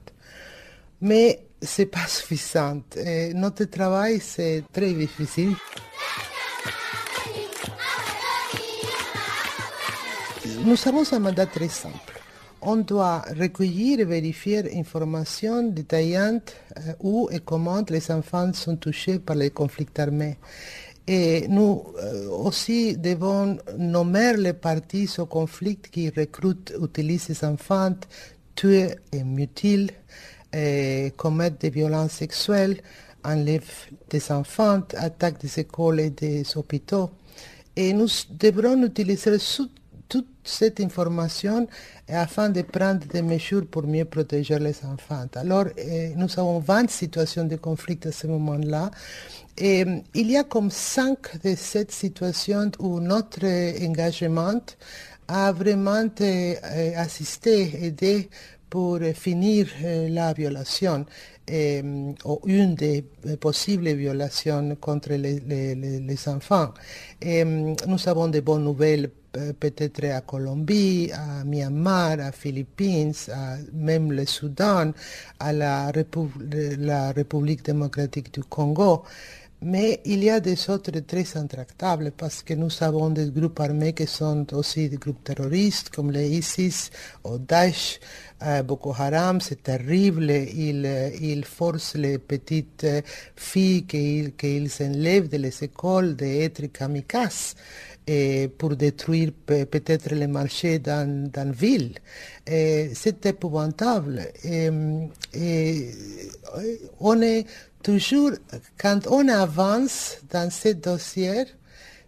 Mais c'est pas suffisant. Notre travail, c'est très difficile. Nous avons un mandat très simple. On doit recueillir et vérifier informations détaillantes où et comment les enfants sont touchés par les conflits armés. Et nous aussi devons nommer les parties au conflit qui recrutent, utilisent les enfants, tuent et mutilent et commettent des violences sexuelles, enlèvent des enfants, attaquent des écoles et des hôpitaux. Et nous devrons utiliser toute cette information afin de prendre des mesures pour mieux protéger les enfants. Alors, nous avons 20 situations de conflit à ce moment-là. Et il y a comme cinq de ces situations où notre engagement a vraiment assisté, aidé pour finir la violation ou une des possibles violations contre les, enfants. Nous avons de bonnes nouvelles peut-être à Colombie, à Myanmar, à Philippines, même le Soudan, à la, la République démocratique du Congo. Mais il y a des autres très intractables parce que nous avons des groupes armés qui sont aussi des groupes terroristes comme les ISIS ou Daesh. Boko Haram, c'est terrible. Ils, il forcent les petites filles qu'ils qu'ils enlèvent de les écoles d'être kamikazes et pour détruire peut-être les marchés dans, dans ville. C'est épouvantable. On est toujours, quand on avance dans ce dossier,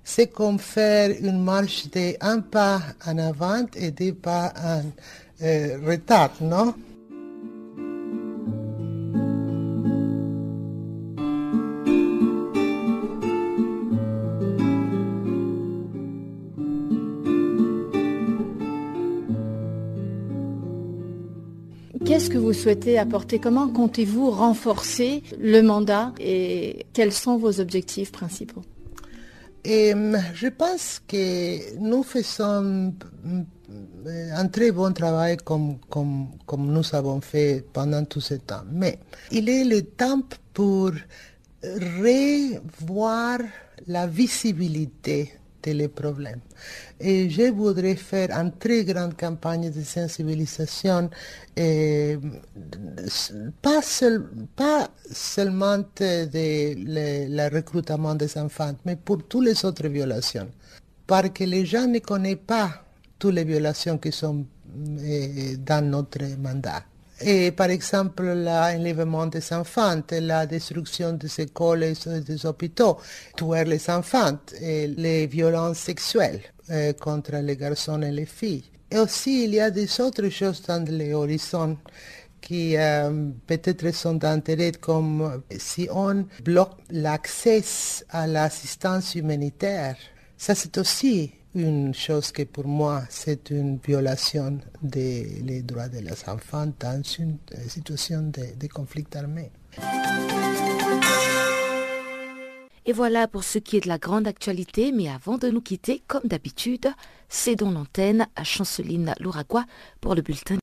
c'est comme faire une marche de un pas en avant et deux pas en euh, retard, non? Qu'est-ce que vous souhaitez apporter? Comment comptez-vous renforcer le mandat et quels sont vos objectifs principaux? Et je pense que nous faisons un très bon travail comme, comme, comme nous avons fait pendant tout ce temps. Mais il est le temps pour revoir la visibilité les problèmes. Et je voudrais faire une très grande campagne de sensibilisation, et pas, pas seulement de le, recrutement des enfants, mais pour toutes les autres violations. Parce que les gens ne connaissent pas toutes les violations qui sont dans notre mandat. Et par exemple, l'enlèvement des enfants, la destruction des écoles et des hôpitaux, tuer les enfants, les violences sexuelles contre les garçons et les filles. Et aussi, il y a des autres choses dans l'horizon qui peut-être sont d'intérêt, comme si on bloque l'accès à l'assistance humanitaire. Ça, c'est aussi une chose que pour moi c'est une violation des droits des enfants dans une situation de, conflit armé. Et voilà pour ce qui est de la grande actualité, mais avant de nous quitter, comme d'habitude, cédons l'antenne à Chanceline Louragua pour le bulletin.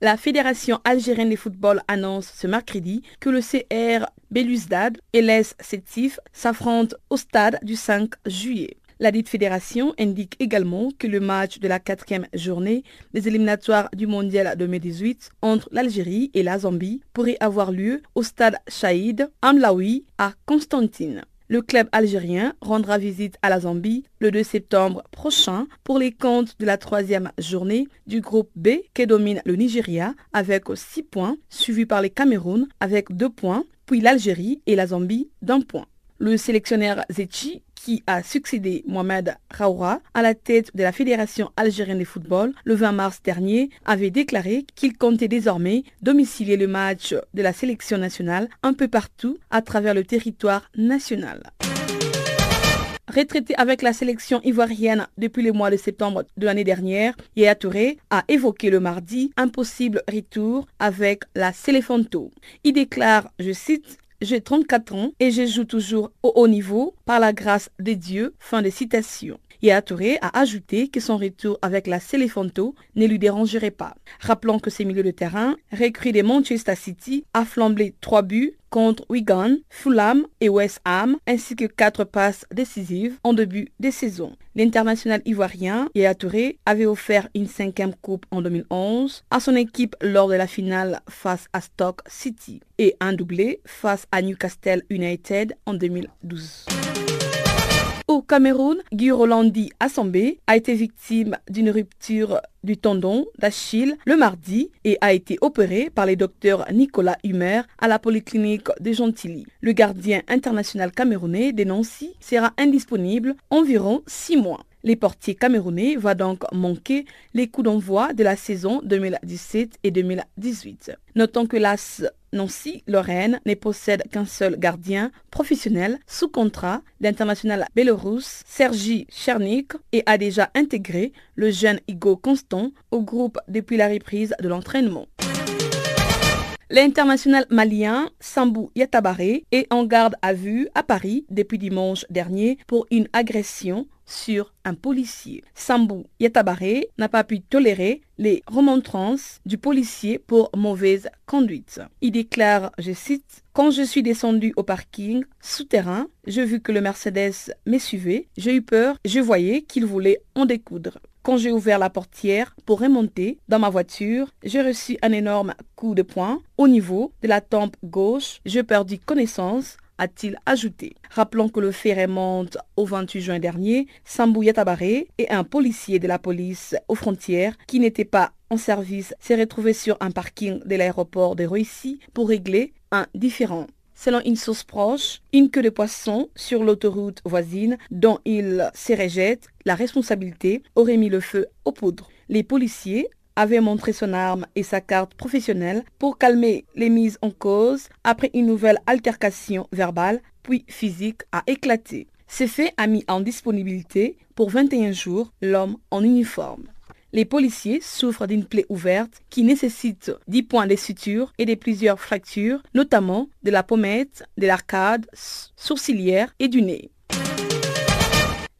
La Fédération algérienne de football annonce ce mercredi que le CR Belouizdad et l'ES Sétif s'affrontent au stade du 5 juillet. La dite fédération indique également que le match de la quatrième journée des éliminatoires du Mondial 2018 entre l'Algérie et la Zambie pourrait avoir lieu au stade Shahid Amlaoui à Constantine. Le club algérien rendra visite à la Zambie le 2 septembre prochain pour les comptes de la troisième journée du groupe B qui domine le Nigeria avec 6 points, suivi par les Cameroun avec 2 points, puis l'Algérie et la Zambie d'un point. Le sélectionneur Zetchi qui a succédé Mohamed Raoura à la tête de la Fédération algérienne de football le 20 mars dernier, avait déclaré qu'il comptait désormais domicilier le match de la sélection nationale un peu partout à travers le territoire national. Retraité avec la sélection ivoirienne depuis le mois de septembre de l'année dernière, Yaya Touré a évoqué le mardi un possible retour avec la Céléfanto. Il déclare, je cite, j'ai 34 ans et je joue toujours au haut niveau par la grâce de Dieu. Fin de citation. Yaya Touré a ajouté que son retour avec la Céléfanto ne lui dérangerait pas. Rappelons que ces milieux de terrain, recrutés de Manchester City, a flambé trois buts contre Wigan, Fulham et West Ham, ainsi que quatre passes décisives en début de saison. L'international ivoirien Yaya Touré avait offert une cinquième coupe en 2011 à son équipe lors de la finale face à Stoke City et un doublé face à Newcastle United en 2012. Au Cameroun, Guy Rolandi Assambé a été victime d'une rupture du tendon d'Achille le mardi et a été opéré par les docteurs Nicolas Humer à la polyclinique de Gentilly. Le gardien international camerounais de Nancy sera indisponible environ six mois. Les portiers camerounais va donc manquer les coups d'envoi de la saison 2017 et 2018. Notons que l'AS Nancy Lorraine ne possède qu'un seul gardien professionnel sous contrat, l'international bélorusse Sergi Chernik, et a déjà intégré le jeune Igo Constant au groupe depuis la reprise de l'entraînement. L'international malien Sambou Yatabaré est en garde à vue à Paris depuis dimanche dernier pour une agression sur un policier. Sambou Yatabaré n'a pas pu tolérer les remontrances du policier pour mauvaise conduite. Il déclare, je cite, Quand je suis descendu au parking souterrain, j'ai vu que le Mercedes me suivait, j'ai eu peur, je voyais qu'il voulait en découdre. Quand j'ai ouvert la portière pour remonter dans ma voiture, j'ai reçu un énorme coup de poing au niveau de la tempe gauche. J'ai perdu connaissance a-t-il ajouté. Rappelons que le fait remonte au 28 juin dernier. Sambou Yatabaré et un policier de la police aux frontières qui n'était pas en service s'est retrouvé sur un parking de l'aéroport de Roissy pour régler un différend. Selon une source proche, une queue de poisson sur l'autoroute voisine dont il se rejette la responsabilité aurait mis le feu aux poudres. Les policiers avait montré son arme et sa carte professionnelle pour calmer les mises en cause après une nouvelle altercation verbale puis physique a éclaté. Ce fait a mis en disponibilité pour 21 jours l'homme en uniforme. Les policiers souffrent d'une plaie ouverte qui nécessite 10 points de suture et de plusieurs fractures, notamment de la pommette, de l'arcade sourcilière et du nez.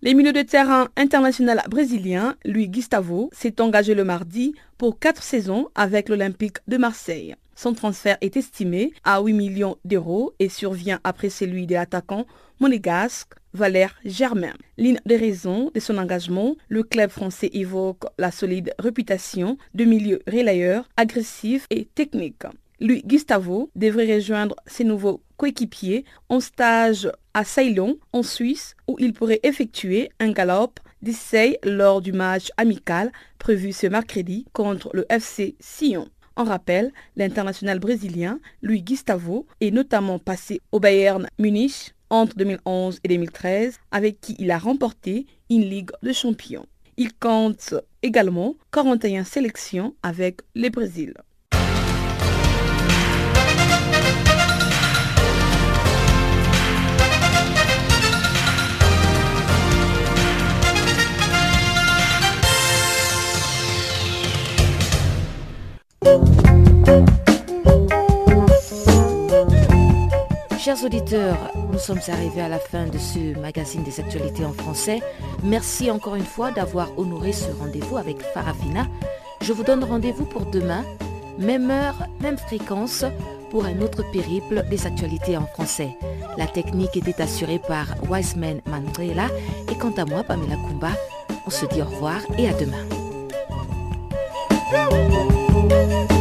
Les milieux de terrain international brésilien, Louis Gustavo, s'est engagé le mardi pour quatre saisons avec l'Olympique de Marseille. Son transfert est estimé à 8 millions d'euros et survient après celui de l'attaquant monégasque Valère Germain. L'une des raisons de son engagement, le club français évoque la solide réputation de milieu relayeur, agressif et technique. Lui, Gustavo, devrait rejoindre ses nouveaux coéquipiers en stage à Ceylon, en Suisse, où il pourrait effectuer un galop d'essai lors du match amical prévu ce mercredi contre le FC Sion. En rappel, l'international brésilien Louis Gustavo est notamment passé au Bayern Munich entre 2011 et 2013, avec qui il a remporté une Ligue de champions. Il compte également 41 sélections avec le Brésil. Chers auditeurs, nous sommes arrivés à la fin de ce magazine des actualités en français. Merci encore une fois d'avoir honoré ce rendez-vous avec Farafina. Je vous donne rendez-vous pour demain même heure, même fréquence pour un autre périple des actualités en français. La technique était assurée par Wiseman Mandrela et quant à moi, Pamela Kumba, on se dit au revoir et à demain. thank you